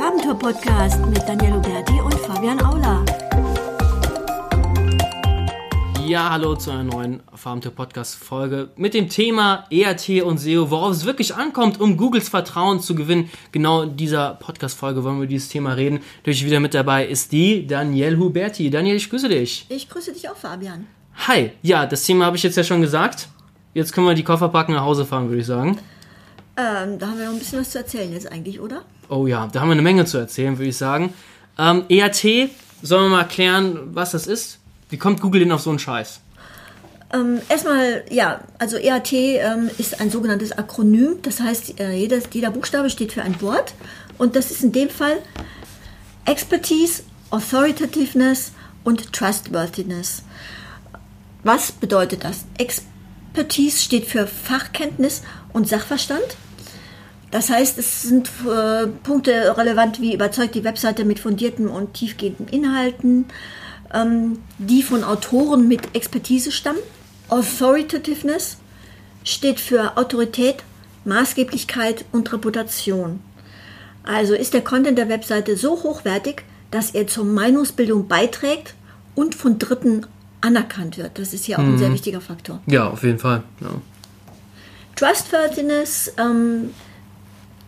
Farbentour-Podcast mit Daniel Huberti und Fabian Aula. Ja, hallo zu einer neuen Farbentour-Podcast-Folge mit dem Thema ERT und SEO, worauf es wirklich ankommt, um Googles Vertrauen zu gewinnen. Genau in dieser Podcast-Folge wollen wir über dieses Thema reden. Durch wieder mit dabei ist die Daniel Huberti. Daniel, ich grüße dich. Ich grüße dich auch, Fabian. Hi, ja, das Thema habe ich jetzt ja schon gesagt. Jetzt können wir die Koffer packen, nach Hause fahren, würde ich sagen. Ähm, da haben wir noch ein bisschen was zu erzählen jetzt eigentlich, oder? Oh ja, da haben wir eine Menge zu erzählen, würde ich sagen. Ähm, ERT, sollen wir mal erklären, was das ist? Wie kommt Google denn auf so einen Scheiß? Ähm, erstmal, ja, also EAT ähm, ist ein sogenanntes Akronym. Das heißt, äh, jedes, jeder Buchstabe steht für ein Wort. Und das ist in dem Fall Expertise, Authoritativeness und Trustworthiness. Was bedeutet das? Expertise steht für Fachkenntnis und Sachverstand. Das heißt, es sind äh, Punkte relevant, wie überzeugt die Webseite mit fundierten und tiefgehenden Inhalten, ähm, die von Autoren mit Expertise stammen. Authoritativeness steht für Autorität, Maßgeblichkeit und Reputation. Also ist der Content der Webseite so hochwertig, dass er zur Meinungsbildung beiträgt und von Dritten anerkannt wird. Das ist ja auch ein sehr wichtiger Faktor. Ja, auf jeden Fall. Ja. Trustworthiness, ähm,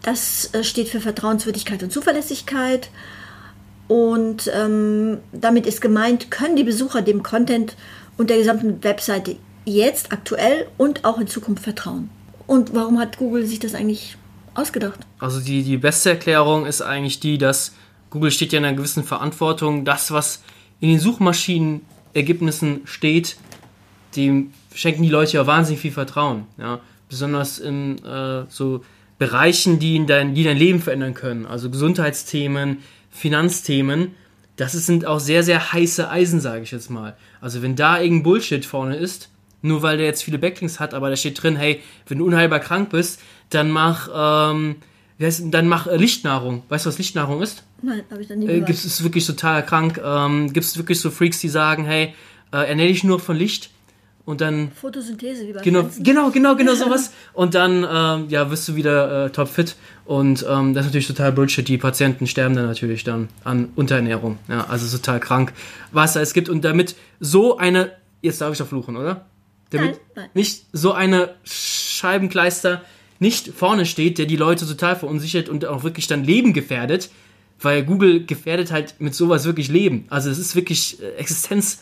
das äh, steht für Vertrauenswürdigkeit und Zuverlässigkeit. Und ähm, damit ist gemeint, können die Besucher dem Content und der gesamten Webseite jetzt aktuell und auch in Zukunft vertrauen. Und warum hat Google sich das eigentlich ausgedacht? Also die, die beste Erklärung ist eigentlich die, dass Google steht ja in einer gewissen Verantwortung. Das, was in den Suchmaschinenergebnissen steht, dem schenken die Leute ja wahnsinnig viel Vertrauen. Ja? Besonders in äh, so Bereichen, die, in dein, die dein Leben verändern können. Also Gesundheitsthemen, Finanzthemen. Das sind auch sehr, sehr heiße Eisen, sage ich jetzt mal. Also wenn da irgendein Bullshit vorne ist, nur weil der jetzt viele Backlinks hat, aber da steht drin, hey, wenn du unheilbar krank bist, dann mach, ähm, dann mach äh, Lichtnahrung. Weißt du, was Lichtnahrung ist? Nein, habe ich noch nie Äh, gehört. gibt es wirklich total krank. Ähm, gibt es wirklich so Freaks, die sagen, hey, äh, ernähr dich nur von Licht und dann Photosynthese wie bei Genau, Pflanzen. genau, genau, genau sowas. Und dann, ähm, ja, wirst du wieder äh, topfit. Und ähm, das ist natürlich total Bullshit. Die Patienten sterben dann natürlich dann an Unterernährung. Ja, also total krank, was da es gibt. Und damit so eine, jetzt darf ich doch fluchen, oder? Damit Nein, nein. nicht so eine Scheibenkleister nicht vorne steht, der die Leute total verunsichert und auch wirklich dann Leben gefährdet. Weil Google gefährdet halt mit sowas wirklich Leben. Also es ist wirklich äh, Existenz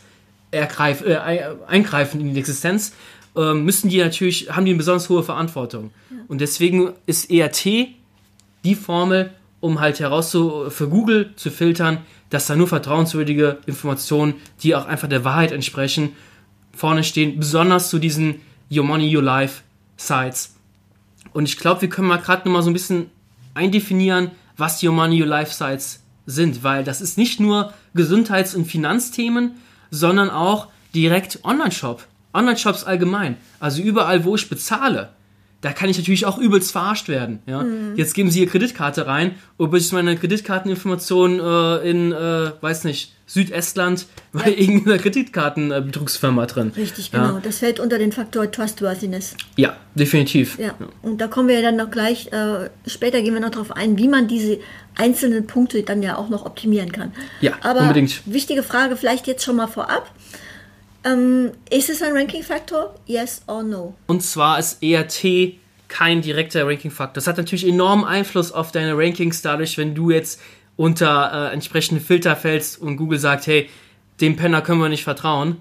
ergreif, äh, ei- eingreifen in die Existenz, ähm, müssen die natürlich, haben die eine besonders hohe Verantwortung. Und deswegen ist ERT die Formel, um halt herauszu, für Google zu filtern, dass da nur vertrauenswürdige Informationen, die auch einfach der Wahrheit entsprechen, vorne stehen, besonders zu diesen Your Money, Your Life Sites. Und ich glaube, wir können mal gerade noch mal so ein bisschen eindefinieren, was Your Money, Your Life Sites sind, weil das ist nicht nur Gesundheits- und Finanzthemen, sondern auch direkt Online-Shop. Online-Shops allgemein. Also überall, wo ich bezahle. Da kann ich natürlich auch übelst verarscht werden. Ja? Jetzt geben Sie Ihre Kreditkarte rein und bis ich meine Kreditkarteninformationen äh, in, äh, weiß nicht, Südestland bei irgendeiner Kreditkartenbetrugsfirma drin. Richtig, Ja. genau. Das fällt unter den Faktor Trustworthiness. Ja, definitiv. Ja. Und da kommen wir ja dann noch gleich, äh, später gehen wir noch darauf ein, wie man diese einzelnen Punkte dann ja auch noch optimieren kann. Ja, Aber unbedingt. wichtige Frage vielleicht jetzt schon mal vorab. Ähm, ist es ein Ranking-Faktor? Yes or no? Und zwar ist ERT kein direkter Ranking-Faktor. Das hat natürlich enormen Einfluss auf deine Rankings, dadurch, wenn du jetzt unter äh, entsprechende Filter fällst und Google sagt, hey, dem Penner können wir nicht vertrauen,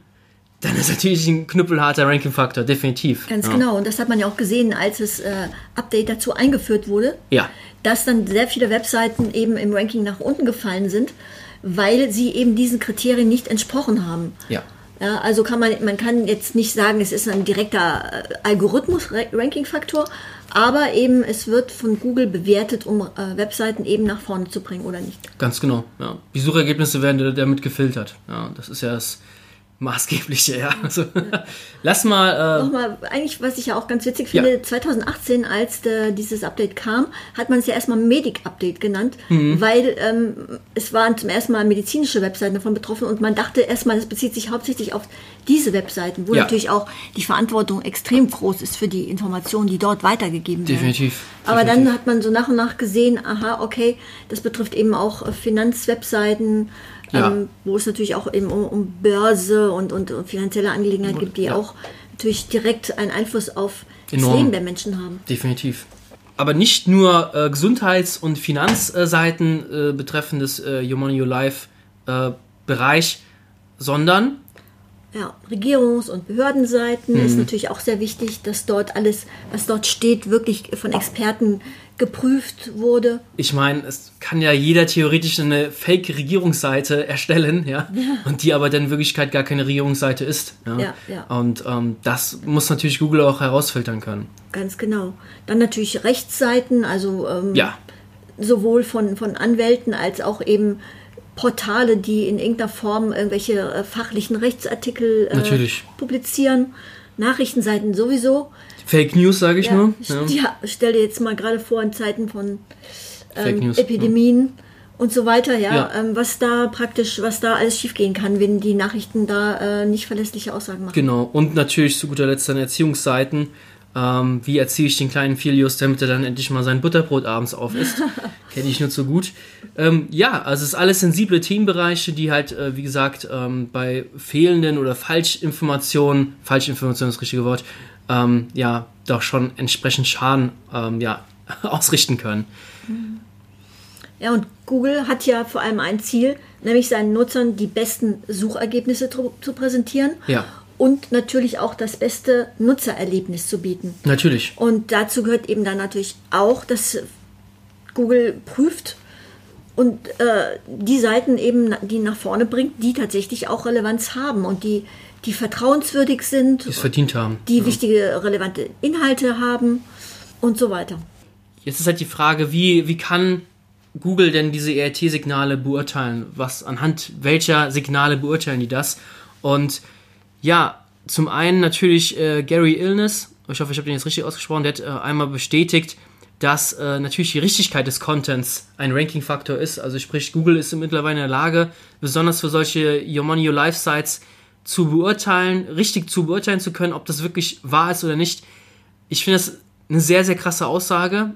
dann ist natürlich ein knüppelharter Ranking-Faktor, definitiv. Ganz ja. genau. Und das hat man ja auch gesehen, als das äh, Update dazu eingeführt wurde. Ja, dass dann sehr viele Webseiten eben im Ranking nach unten gefallen sind, weil sie eben diesen Kriterien nicht entsprochen haben. ja. Ja, also kann man, man kann jetzt nicht sagen, es ist ein direkter äh, Algorithmus-Ranking-Faktor, aber eben es wird von Google bewertet, um äh, Webseiten eben nach vorne zu bringen oder nicht. Ganz genau. Ja. Die Suchergebnisse werden damit gefiltert. Ja, das ist ja das maßgebliche, ja. Also, lass mal. Äh, Nochmal, eigentlich, was ich ja auch ganz witzig finde, Ja. 2018, als der, dieses Update kam, hat man es ja erstmal Medic-Update genannt, Mhm. weil ähm, es waren zum ersten Mal medizinische Webseiten davon betroffen und man dachte erstmal, das bezieht sich hauptsächlich auf diese Webseiten, wo Ja. natürlich auch die Verantwortung extrem groß ist für die Informationen, die dort weitergegeben werden. definitiv. Aber definitiv. dann hat man so nach und nach gesehen, aha, okay, das betrifft eben auch äh, Finanzwebseiten, Ja. ähm, wo es natürlich auch eben um, um Börse und, und, und finanzielle Angelegenheiten gibt, die Ja. auch natürlich direkt einen Einfluss auf das Enorm. Leben der Menschen haben. Definitiv. Aber nicht nur äh, Gesundheits- und Finanzseiten äh, betreffendes äh, Your Money, Your Life äh, Bereich, sondern Ja, Regierungs- und Behördenseiten ist Mhm. natürlich auch sehr wichtig, dass dort alles, was dort steht, wirklich von Experten geprüft wurde. ich meine, es kann ja jeder theoretisch eine Fake-Regierungsseite erstellen, ja? und die aber dann in Wirklichkeit gar keine Regierungsseite ist. Ja, Ja, ja. Und ähm, das muss natürlich Google auch herausfiltern können. Ganz genau. Dann natürlich Rechtsseiten, also ähm, Ja, sowohl von, von Anwälten als auch eben Portale, die in irgendeiner Form irgendwelche äh, fachlichen Rechtsartikel äh, publizieren. Nachrichtenseiten sowieso. Fake News, sage ich Ja, nur. Ja. ja, stell dir jetzt mal gerade vor, in Zeiten von ähm, News, Epidemien und so weiter, ja, Ja. Ähm, was da praktisch, was da alles schiefgehen kann, wenn die Nachrichten da äh, nicht verlässliche Aussagen machen. Genau, und natürlich zu guter Letzt dann Erziehungsseiten. Ähm, wie erziehe ich den kleinen Filius, damit er dann endlich mal sein Butterbrot abends aufisst? Kenne ich nur zu gut. Ähm, ja, also es ist alles sensible Themenbereiche, die halt, äh, wie gesagt, ähm, bei fehlenden oder Falschinformationen, Falschinformation ist das richtige Wort, ähm, ja, doch schon entsprechend Schaden ähm, ja, ausrichten können. Ja, und Google hat ja vor allem ein Ziel, nämlich seinen Nutzern die besten Suchergebnisse zu, zu präsentieren Ja, und natürlich auch das beste Nutzererlebnis zu bieten. natürlich. Und dazu gehört eben dann natürlich auch, dass Google prüft und äh, die Seiten eben, die nach vorne bringt, die tatsächlich auch Relevanz haben und die, die vertrauenswürdig sind, Die es verdient haben. die wichtige, relevante Inhalte haben und so weiter. Jetzt ist halt die Frage, wie, wie kann Google denn diese ERT-Signale beurteilen? Was anhand welcher Signale beurteilen die das? Und ja, zum einen natürlich äh, Gary Illness, ich hoffe, ich habe den jetzt richtig ausgesprochen, der hat äh, einmal bestätigt, dass äh, natürlich die Richtigkeit des Contents ein Ranking-Faktor ist. Also sprich, Google ist mittlerweile in der Lage, besonders für solche Your Money, Your Life Sites zu beurteilen, richtig zu beurteilen zu können, ob das wirklich wahr ist oder nicht. Ich finde das eine sehr, sehr krasse Aussage.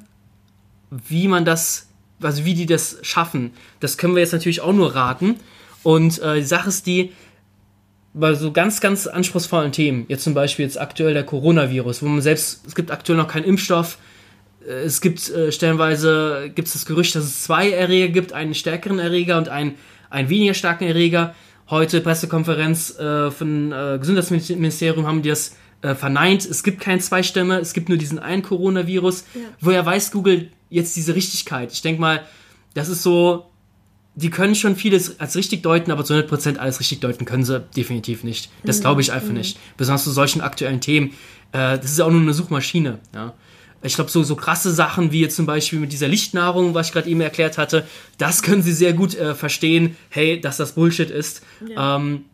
Wie man das, also wie die das schaffen, das können wir jetzt natürlich auch nur raten. Und äh, die Sache ist die, bei so ganz, ganz anspruchsvollen Themen, jetzt zum Beispiel jetzt aktuell der Coronavirus, wo man selbst, es gibt aktuell noch keinen Impfstoff, äh, es gibt äh, stellenweise, gibt es das Gerücht, dass es zwei Erreger gibt, einen stärkeren Erreger und einen, einen weniger starken Erreger. Heute Pressekonferenz äh, von äh, Gesundheitsministerium haben die das äh, verneint. Es gibt kein zwei Stämme, es gibt nur diesen einen Coronavirus. Woher weiß Google jetzt diese Richtigkeit? Ich denke mal, das ist so, die können schon vieles als richtig deuten, aber zu 100% alles richtig deuten können sie definitiv nicht. Das glaube ich einfach nicht. Besonders zu solchen aktuellen Themen. Äh, das ist ja auch nur eine Suchmaschine. Ja. Ich glaube, so, so krasse Sachen wie jetzt zum Beispiel mit dieser Lichtnahrung, was ich gerade eben erklärt hatte, das können sie sehr gut äh, verstehen, hey, dass das Bullshit ist. Ähm,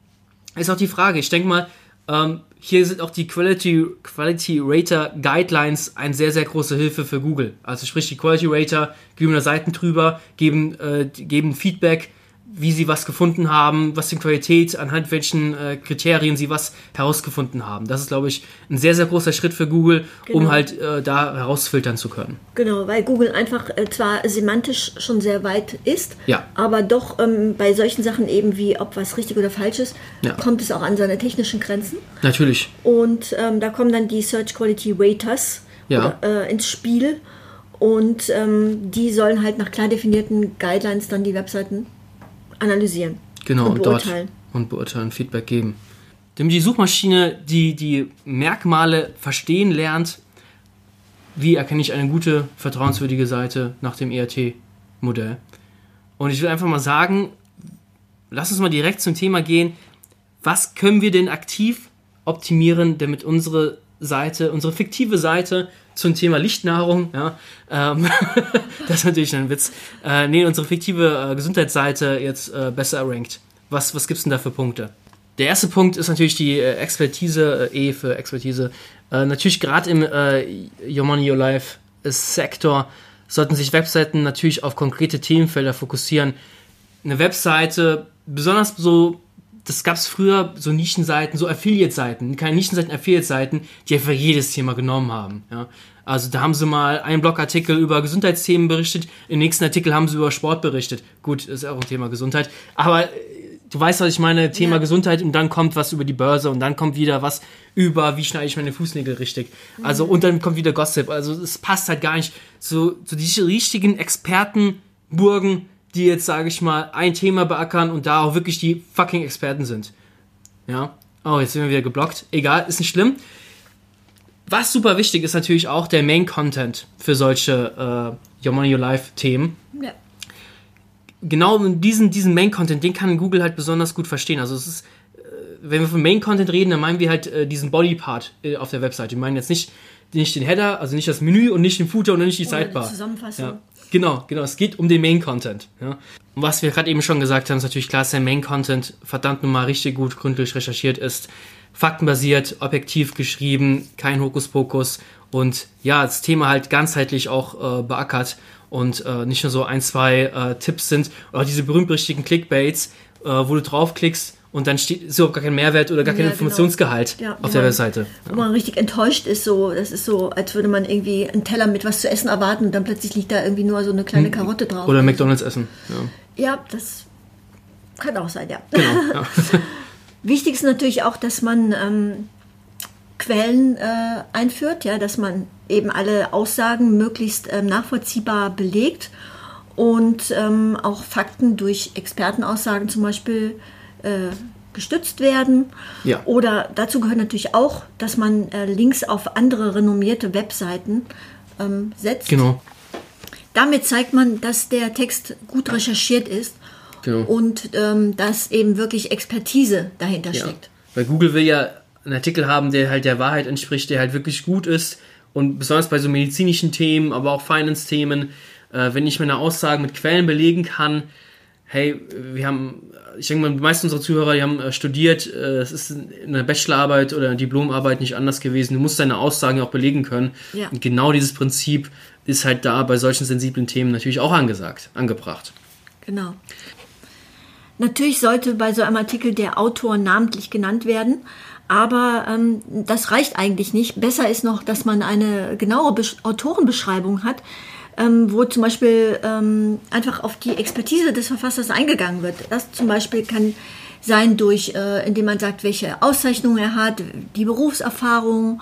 ist auch die Frage. Ich denke mal, ähm, hier sind auch die Quality, Quality Rater Guidelines eine sehr, sehr große Hilfe für Google. Also sprich, die Quality Rater geben da Seiten drüber, geben, äh, geben Feedback, wie sie was gefunden haben, was die Qualität, anhand welchen äh, Kriterien sie was herausgefunden haben. Das ist, glaube ich, ein sehr, sehr großer Schritt für Google, um Genau. halt äh, da herausfiltern zu können. Genau, weil Google einfach äh, zwar semantisch schon sehr weit ist, Ja. aber doch ähm, bei solchen Sachen eben wie ob was richtig oder falsch ist, Ja. kommt es auch an seine technischen Grenzen. Natürlich. Und ähm, da kommen dann die Search Quality Raters Ja. oder, äh, ins Spiel. Und ähm, die sollen halt nach klar definierten Guidelines dann die Webseiten analysieren. Genau, und und, dort beurteilen. und beurteilen, Feedback geben. Damit die Suchmaschine die, die Merkmale verstehen lernt, wie erkenne ich eine gute, vertrauenswürdige Seite nach dem ERT-Modell. Und ich will einfach mal sagen, lass uns mal direkt zum Thema gehen. Was können wir denn aktiv optimieren, damit unsere Seite, unsere fiktive Seite zum Thema Lichtnahrung, ja, ähm, das ist natürlich ein Witz, äh, nee, unsere fiktive äh, Gesundheitsseite jetzt äh, besser rankt. Was, was gibt's denn da für Punkte? Der erste Punkt ist natürlich die äh, Expertise, E für Expertise. Äh, natürlich gerade im Your Money, Your Life Sektor sollten sich Webseiten natürlich auf konkrete Themenfelder fokussieren. Eine Webseite, besonders so, das gab es früher, so Nischenseiten, so Affiliate-Seiten, keine Nischenseiten, Affiliate-Seiten, die einfach jedes Thema genommen haben. Ja. Also da haben sie mal einen Blogartikel über Gesundheitsthemen berichtet, im nächsten Artikel haben sie über Sport berichtet. Gut, ist auch ein Thema Gesundheit, aber äh, du weißt, was ich meine, Thema ja. Gesundheit und dann kommt was über die Börse und dann kommt wieder was über, wie schneide ich meine Fußnägel richtig. Also mhm. und dann kommt wieder Gossip. Also es passt halt gar nicht. So, so diese richtigen Expertenburgen, die jetzt, sage ich mal, ein Thema beackern und da auch wirklich die fucking Experten sind. Ja. Oh, jetzt sind wir wieder geblockt. Egal, ist nicht schlimm. Was super wichtig ist natürlich auch der Main Content für solche äh, Your Money Your Life Themen. Ja genau diesen, diesen Main-Content, den kann Google halt besonders gut verstehen. Also es ist, äh, wenn wir von Main-Content reden, dann meinen wir halt äh, diesen Body-Part äh, auf der Webseite. Wir meinen jetzt nicht, nicht den Header, also nicht das Menü und nicht den Footer und nicht die Sidebar. Zusammenfassung. Ja. Genau, genau. Es geht um den Main-Content. Ja. Und was wir gerade eben schon gesagt haben, ist natürlich klar, dass der Main-Content verdammt nochmal richtig gut gründlich recherchiert ist. Faktenbasiert, objektiv geschrieben, kein Hokuspokus und ja, das Thema halt ganzheitlich auch äh, beackert und äh, nicht nur so ein, zwei äh, Tipps sind oder diese berühmt-berüchtigten Clickbaits, äh, wo du draufklickst und dann steht ist überhaupt gar kein Mehrwert oder gar kein ja, genau. Informationsgehalt ja, auf der man, Webseite. Wo man richtig enttäuscht ist, so, das ist so, als würde man irgendwie einen Teller mit was zu essen erwarten und dann plötzlich liegt da irgendwie nur so eine kleine hm. Karotte drauf. Oder McDonalds essen. Ja. ja, das kann auch sein, ja. Genau, Wichtig ist natürlich auch, dass man ähm, Quellen äh, einführt, ja, dass man eben alle Aussagen möglichst ähm, nachvollziehbar belegt und ähm, auch Fakten durch Expertenaussagen zum Beispiel äh, gestützt werden. Ja. Oder dazu gehört natürlich auch, dass man äh, Links auf andere renommierte Webseiten ähm, setzt. Genau. Damit zeigt man, dass der Text gut recherchiert ist genau. und ähm, dass eben wirklich Expertise dahinter ja. steckt. Weil Google will ja einen Artikel haben, der halt der Wahrheit entspricht, der halt wirklich gut ist. Und besonders bei so medizinischen Themen, aber auch Finance-Themen, äh, wenn ich meine Aussagen mit Quellen belegen kann, hey, wir haben, ich denke mal, die meisten unserer Zuhörer, die haben äh, studiert, äh, es ist eine Bachelorarbeit oder eine Diplomarbeit nicht anders gewesen. Du musst deine Aussagen auch belegen können. Ja. Und genau dieses Prinzip ist halt da bei solchen sensiblen Themen natürlich auch angesagt, angebracht. Genau. Natürlich sollte bei so einem Artikel der Autor namentlich genannt werden, aber ähm, das reicht eigentlich nicht. Besser ist noch, dass man eine genaue Be Autorenbeschreibung hat, ähm, wo zum Beispiel ähm, einfach auf die Expertise des Verfassers eingegangen wird. Das zum Beispiel kann sein durch, äh, indem man sagt, welche Auszeichnungen er hat, die Berufserfahrung,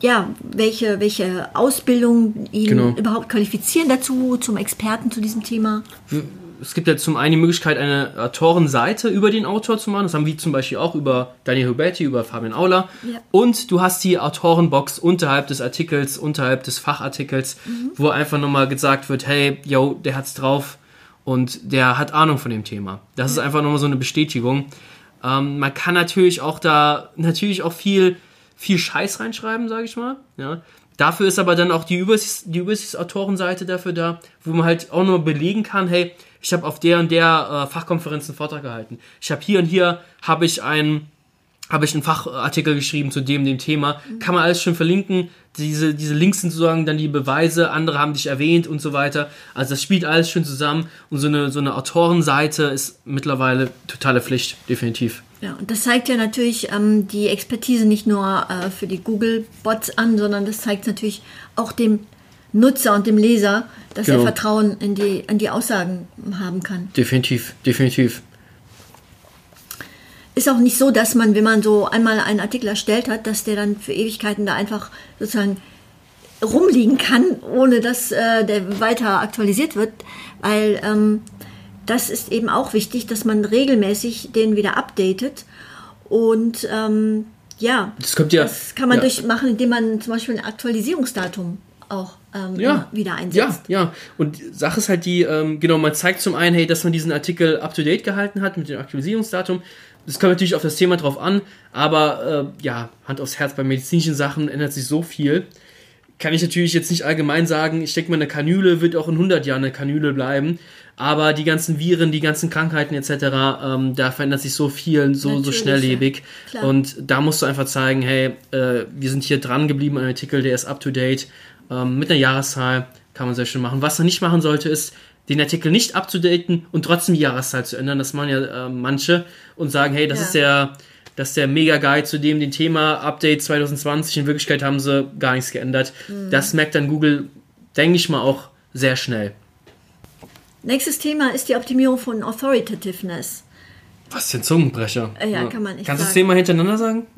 ja, welche, welche Ausbildung ihn genau. überhaupt qualifizieren dazu, zum Experten zu diesem Thema es gibt ja zum einen die Möglichkeit, eine Autorenseite über den Autor zu machen. Das haben wir zum Beispiel auch über Daniel Huberti, über Fabian Auler. Ja. Und du hast die Autorenbox unterhalb des Artikels, unterhalb des Fachartikels, mhm. wo einfach nochmal gesagt wird, hey, yo, der hat's drauf und der hat Ahnung von dem Thema. Das ja. ist einfach nochmal so eine Bestätigung. Ähm, man kann natürlich auch da, natürlich auch viel, viel Scheiß reinschreiben, sage ich mal. Ja. Dafür ist aber dann auch die Übersichts, die Übersichtsautorenseite dafür da, wo man halt auch nur belegen kann, hey, ich habe auf der und der äh, Fachkonferenz einen Vortrag gehalten. Ich habe hier und hier habe ich einen habe ich einen Fachartikel geschrieben zu dem dem Thema. Kann man alles schön verlinken. Diese, diese Links sind sozusagen dann die Beweise, andere haben dich erwähnt und so weiter. Also das spielt alles schön zusammen und so eine, so eine Autorenseite ist mittlerweile totale Pflicht, definitiv. Ja, und das zeigt ja natürlich ähm, die Expertise nicht nur äh, für die Google-Bots an, sondern das zeigt natürlich auch dem Nutzer und dem Leser, dass genau. er Vertrauen in die, in die Aussagen haben kann. Definitiv, definitiv. Ist auch nicht so, dass man, wenn man so einmal einen Artikel erstellt hat, dass der dann für Ewigkeiten da einfach sozusagen rumliegen kann, ohne dass äh, der weiter aktualisiert wird, weil ähm, das ist eben auch wichtig, dass man regelmäßig den wieder updatet und ähm, ja, das, ja, das kann man ja. durchmachen, indem man zum Beispiel ein Aktualisierungsdatum auch ähm, ja, wieder einsetzt. Ja, ja. Und Sache ist halt die, ähm, genau, man zeigt zum einen, hey, dass man diesen Artikel up-to-date gehalten hat mit dem Aktualisierungsdatum. Das kommt natürlich auf das Thema drauf an, aber äh, ja, Hand aufs Herz, bei medizinischen Sachen ändert sich so viel. Kann ich natürlich jetzt nicht allgemein sagen, ich denke mal, eine Kanüle wird auch in 100 Jahren eine Kanüle bleiben. Aber die ganzen Viren, die ganzen Krankheiten etc., ähm, da verändert sich so viel, so, so schnelllebig. ja. Und da musst du einfach zeigen, hey, äh, wir sind hier dran geblieben, ein Artikel, der ist up to date. Ähm, mit einer Jahreszahl kann man sehr schön machen. Was man nicht machen sollte, ist, den Artikel nicht up to daten und trotzdem die Jahreszahl zu ändern. Das machen ja äh, manche und sagen, hey, das Ja. ist der, das ist der Mega-Guide zu dem, dem Thema Update 2020. In Wirklichkeit haben sie gar nichts geändert. Mhm. Das merkt dann Google, denke ich mal, auch sehr schnell. Nächstes Thema ist die Optimierung von Authoritativeness. Was ist denn Zungenbrecher? Äh, ja, kann man nicht Kannst du das. Thema hintereinander sagen?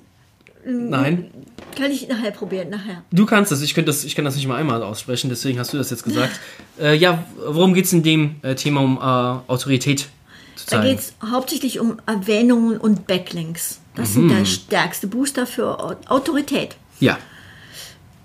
Nein. Kann ich nachher probieren, nachher. Du kannst das, ich, könnte das, ich kann das nicht mal einmal aussprechen, deswegen hast du das jetzt gesagt. äh, ja, worum geht es in dem äh, Thema um äh, Autorität zu Da zeigen? geht es hauptsächlich um Erwähnungen und Backlinks. Das Mhm. sind der stärkste Booster für Au- Autorität. Ja,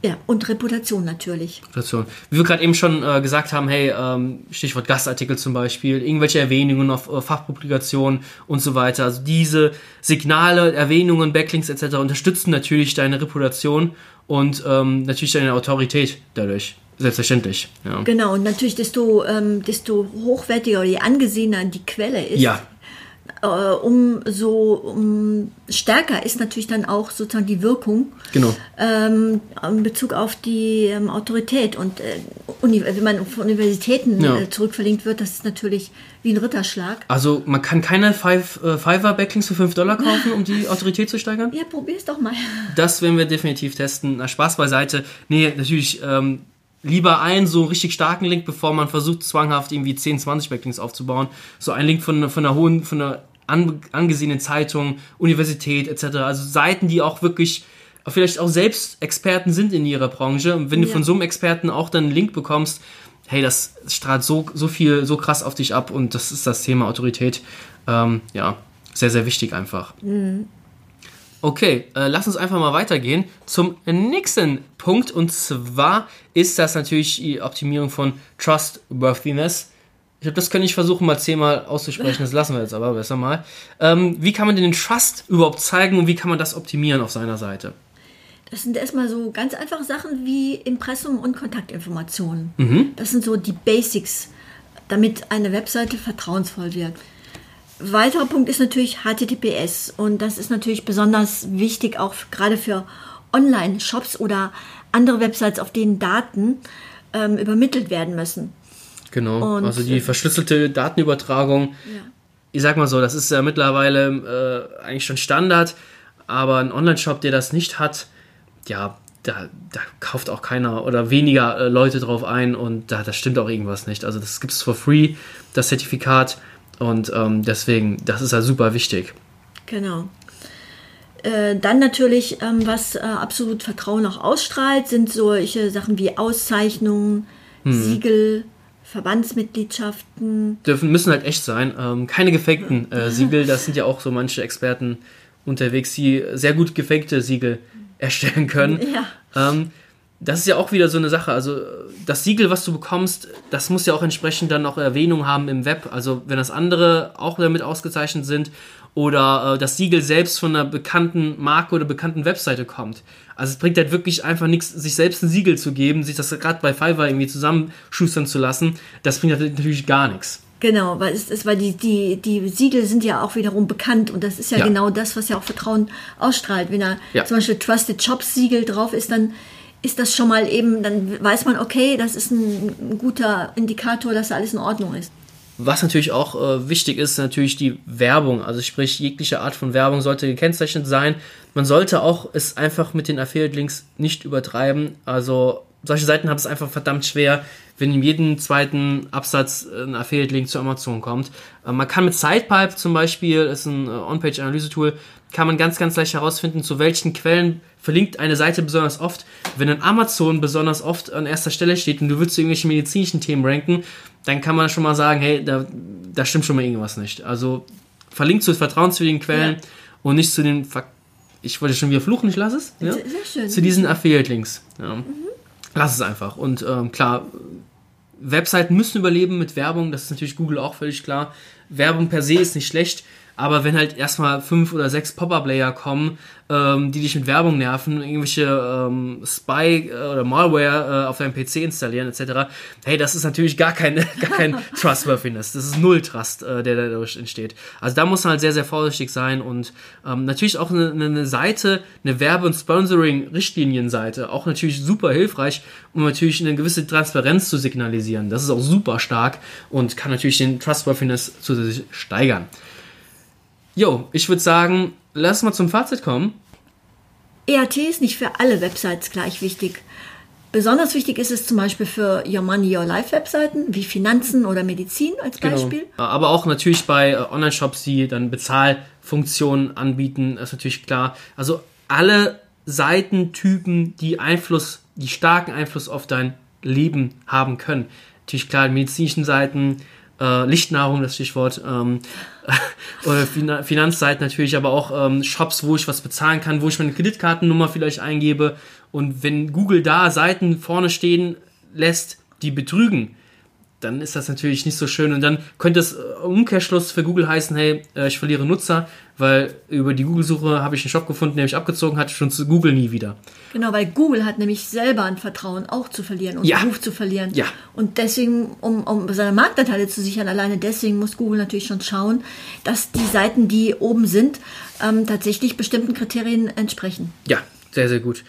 Ja, und Reputation natürlich. Reputation. Wie wir gerade eben schon äh, gesagt haben, hey, ähm, Stichwort Gastartikel zum Beispiel, irgendwelche Erwähnungen auf äh, Fachpublikationen und so weiter. Also diese Signale, Erwähnungen, Backlinks etc. unterstützen natürlich deine Reputation und ähm, natürlich deine Autorität dadurch. Selbstverständlich. Ja. Genau, und natürlich, desto, ähm, desto hochwertiger oder je angesehener die Quelle ist, ja, äh, umso um stärker ist natürlich dann auch sozusagen die Wirkung genau. ähm, in Bezug auf die ähm, Autorität. Und äh, wenn man auf Universitäten Ja. äh, zurückverlinkt wird, das ist natürlich wie ein Ritterschlag. Also man kann keine Five, äh, Fiverr-Backlinks für 5 Dollar kaufen, um die Autorität zu steigern? Ja, probier's doch mal. Das werden wir definitiv testen. Na, Spaß beiseite. Nee, natürlich ähm, lieber einen so richtig starken Link, bevor man versucht, zwanghaft irgendwie 10, 20 Backlinks aufzubauen. So ein Link von, von einer hohen, von einer an, angesehenen Zeitung, Universität etc. Also Seiten, die auch wirklich vielleicht auch selbst Experten sind in ihrer Branche. Und wenn du Ja. von so einem Experten auch dann einen Link bekommst, hey, das strahlt so, so viel, so krass auf dich ab und das ist das Thema Autorität. Ähm, ja, sehr, sehr wichtig einfach. Okay, äh, lass uns einfach mal weitergehen zum nächsten Punkt. Und zwar ist das natürlich die Optimierung von Trustworthiness. Ich glaube, das könnte ich versuchen, mal zehnmal auszusprechen. Das lassen wir jetzt aber besser mal. Ähm, wie kann man denn den Trust überhaupt zeigen und wie kann man das optimieren auf seiner Seite? Das sind erstmal so ganz einfache Sachen wie Impressum und Kontaktinformationen. Das sind so die Basics, damit eine Webseite vertrauensvoll wird. Weiterer Punkt ist natürlich HTTPS und das ist natürlich besonders wichtig auch gerade für Online-Shops oder andere Websites, auf denen Daten ähm, übermittelt werden müssen. Genau, Und, also die verschlüsselte Datenübertragung. Ich sag mal so, das ist ja mittlerweile äh, eigentlich schon Standard, aber ein Online-Shop, der das nicht hat, ja, da, da kauft auch keiner oder weniger äh, Leute drauf ein und da, da stimmt auch irgendwas nicht. Also das gibt es for free, das Zertifikat und ähm, deswegen, das ist ja super wichtig. Genau. Äh, dann natürlich, ähm, was äh, absolut Vertrauen auch ausstrahlt, sind solche Sachen wie Auszeichnungen, Siegel, Verbandsmitgliedschaften. Dürfen, müssen halt echt sein. Ähm, keine gefakten äh, Siegel, das sind ja auch so manche Experten unterwegs, die sehr gut gefakte Siegel erstellen können. Ja. Ähm, das ist ja auch wieder so eine Sache. Also das Siegel, was du bekommst, das muss ja auch entsprechend dann auch Erwähnung haben im Web. Also wenn das andere auch damit ausgezeichnet sind oder äh, das Siegel selbst von einer bekannten Marke oder bekannten Webseite kommt. Also es bringt halt wirklich einfach nichts, sich selbst ein Siegel zu geben, sich das gerade bei Fiverr irgendwie zusammenschustern zu lassen. Das bringt halt natürlich gar nichts. Genau, weil es ist, weil die, die, die Siegel sind ja auch wiederum bekannt und das ist ja, Ja. genau das, was ja auch Vertrauen ausstrahlt. Wenn da Ja. zum Beispiel Trusted Shops Siegel drauf ist, dann ist das schon mal eben, dann weiß man, okay, das ist ein, guter Indikator, dass da alles in Ordnung ist. Was natürlich auch äh, wichtig ist, natürlich die Werbung. Also sprich, jegliche Art von Werbung sollte gekennzeichnet sein. Man sollte auch es einfach mit den Affiliate-Links nicht übertreiben. Also solche Seiten haben es einfach verdammt schwer, wenn in jedem zweiten Absatz ein Affiliate-Link zu Amazon kommt. Äh, man kann mit SidePipe zum Beispiel, ist ein äh, On-Page-Analyse-Tool, kann man ganz, ganz leicht herausfinden, zu welchen Quellen verlinkt eine Seite besonders oft. Wenn ein Amazon besonders oft an erster Stelle steht und du willst zu irgendwelchen medizinischen Themen ranken, dann kann man schon mal sagen, hey, da, da stimmt schon mal irgendwas nicht. Also verlinkt zu vertrauenswürdigen Quellen Ja. und nicht zu den, Ver ich wollte schon wieder fluchen, ich lasse es. Ja? Sehr- schön. Zu diesen Affiliate-Links. Ja. Lass es einfach. Und ähm, klar, Webseiten müssen überleben mit Werbung, das ist natürlich Google auch völlig klar. Werbung per se ist nicht schlecht, Aber wenn halt erstmal fünf oder sechs Pop-Up-Layer kommen, ähm, die dich mit Werbung nerven, irgendwelche ähm, Spy äh, oder Malware äh, auf deinem PC installieren etc., hey, das ist natürlich gar kein, gar kein Trustworthiness. Das ist null Trust, äh, der dadurch entsteht. Also da muss man halt sehr, sehr vorsichtig sein und ähm, natürlich auch eine, eine Seite, eine Werbe- und Sponsoring-Richtlinienseite, auch natürlich super hilfreich, um natürlich eine gewisse Transparenz zu signalisieren. Das ist auch super stark und kann natürlich den Trustworthiness zusätzlich steigern. Jo, ich würde sagen, lass mal zum Fazit kommen. EAT ist nicht für alle Websites gleich wichtig. Besonders wichtig ist es zum Beispiel für Your Money, Your Life Webseiten wie Finanzen oder Medizin als Genau. Beispiel. Aber auch natürlich bei äh, Online-Shops, die dann Bezahlfunktionen anbieten, ist natürlich klar. Also alle Seitentypen, die Einfluss, die starken Einfluss auf dein Leben haben können. Natürlich klar, medizinischen Seiten, äh, Lichtnahrung, das Stichwort, ähm, oder Fin Finanzseiten natürlich, aber auch ähm, Shops, wo ich was bezahlen kann, wo ich meine Kreditkartennummer vielleicht eingebe. Und wenn Google da Seiten vorne stehen lässt, die betrügen, dann ist das natürlich nicht so schön. Und dann könnte es äh, Umkehrschluss für Google heißen, hey, äh, ich verliere Nutzer, weil über die Google-Suche habe ich einen Shop gefunden, der mich abgezogen hat, schon zu Google nie wieder. Genau, weil Google hat nämlich selber ein Vertrauen auch zu verlieren und Ja. Ruf zu verlieren. Ja. Und deswegen, um, um seine Marktanteile zu sichern, alleine deswegen muss Google natürlich schon schauen, dass die Seiten, die oben sind, ähm, tatsächlich bestimmten Kriterien entsprechen. Ja, sehr, sehr gut.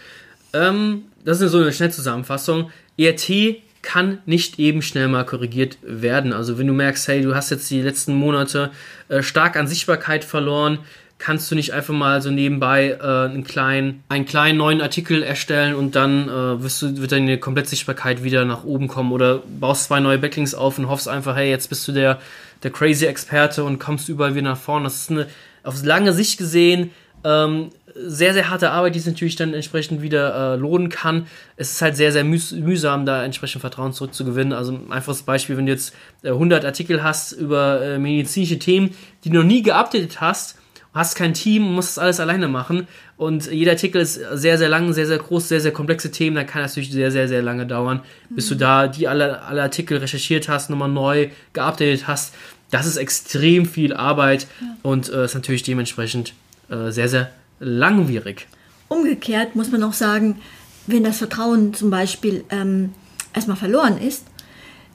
Ähm, das ist so eine Schnellzusammenfassung. ERT kann nicht eben schnell mal korrigiert werden. Also wenn du merkst, hey, du hast jetzt die letzten Monate äh, stark an Sichtbarkeit verloren, kannst du nicht einfach mal so nebenbei äh, einen kleinen, einen kleinen neuen Artikel erstellen und dann äh, wirst du, wird deine Komplettsichtbarkeit wieder nach oben kommen oder baust zwei neue Backlinks auf und hoffst einfach, hey, jetzt bist du der, der crazy Experte und kommst überall wieder nach vorne. Das ist eine, auf lange Sicht gesehen, ähm, sehr, sehr harte Arbeit, die es natürlich dann entsprechend wieder äh, lohnen kann. Es ist halt sehr, sehr mühs mühsam, da entsprechend Vertrauen zurückzugewinnen. Also ein einfaches Beispiel, wenn du jetzt äh, 100 Artikel hast über äh, medizinische Themen, die du noch nie geupdatet hast, hast kein Team, musst das alles alleine machen und jeder Artikel ist sehr, sehr lang, sehr, sehr groß, sehr, sehr komplexe Themen, dann kann das natürlich sehr, sehr, sehr lange dauern, bis du da die alle, alle Artikel recherchiert hast, nochmal neu geupdatet hast. Das ist extrem viel Arbeit und äh, ist natürlich dementsprechend äh, sehr, sehr langwierig. Umgekehrt muss man auch sagen, wenn das Vertrauen zum Beispiel ähm, erstmal verloren ist,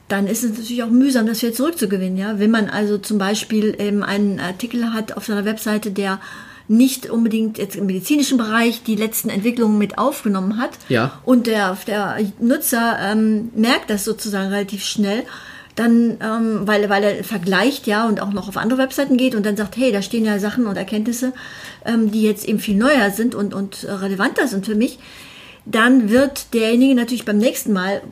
dann ist es natürlich auch mühsam, das wieder zurückzugewinnen. Ja? Wenn man also zum Beispiel ähm, einen Artikel hat auf seiner Webseite, der nicht unbedingt jetzt im medizinischen Bereich die letzten Entwicklungen mit aufgenommen hat Ja. und der, der Nutzer ähm, merkt das sozusagen relativ schnell, dann, ähm, weil, weil er vergleicht, ja, und auch noch auf andere Webseiten geht und dann sagt, hey, da stehen ja Sachen und Erkenntnisse, ähm, die jetzt eben viel neuer sind und, und relevanter sind für mich, dann wird derjenige natürlich beim nächsten Mal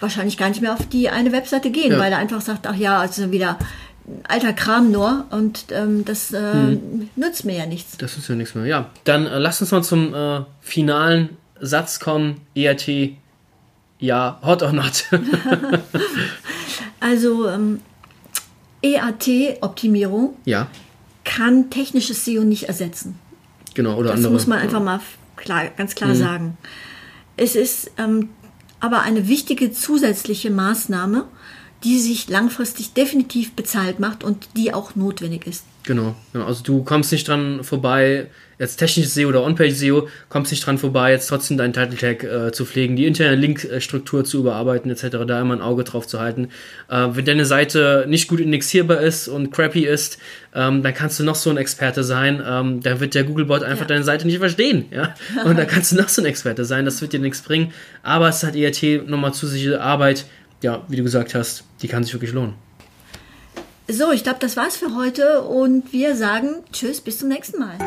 wahrscheinlich gar nicht mehr auf die eine Webseite gehen, Ja. weil er einfach sagt, ach ja, also wieder alter Kram nur und ähm, das äh, nützt mir ja nichts. Das ist ja nichts mehr. Ja, dann äh, lass uns mal zum äh, finalen Satz kommen. ERT, ja, hot or not. Also ähm, EAT-Optimierung ja, kann technisches SEO nicht ersetzen. genau. Oder Das andere. muss man einfach mal klar, ganz klar sagen. Es ist ähm, aber eine wichtige zusätzliche Maßnahme, die sich langfristig definitiv bezahlt macht und die auch notwendig ist. Genau, genau. Also du kommst nicht dran vorbei, jetzt technisches SEO oder On-Page-SEO, kommst nicht dran vorbei, jetzt trotzdem deinen Title-Tag äh, zu pflegen, die interne Link-Struktur zu überarbeiten, etc., da immer ein Auge drauf zu halten. Äh, wenn deine Seite nicht gut indexierbar ist und crappy ist, ähm, dann kannst du noch so ein Experte sein, ähm, dann wird der Googlebot einfach Ja. deine Seite nicht verstehen, ja. Und dann kannst du noch so ein Experte sein, das wird dir nichts bringen. Aber es hat ERT nochmal zusätzliche Arbeit, ja, wie du gesagt hast, die kann sich wirklich lohnen. So, ich glaube, das war's für heute und wir sagen Tschüss, bis zum nächsten Mal.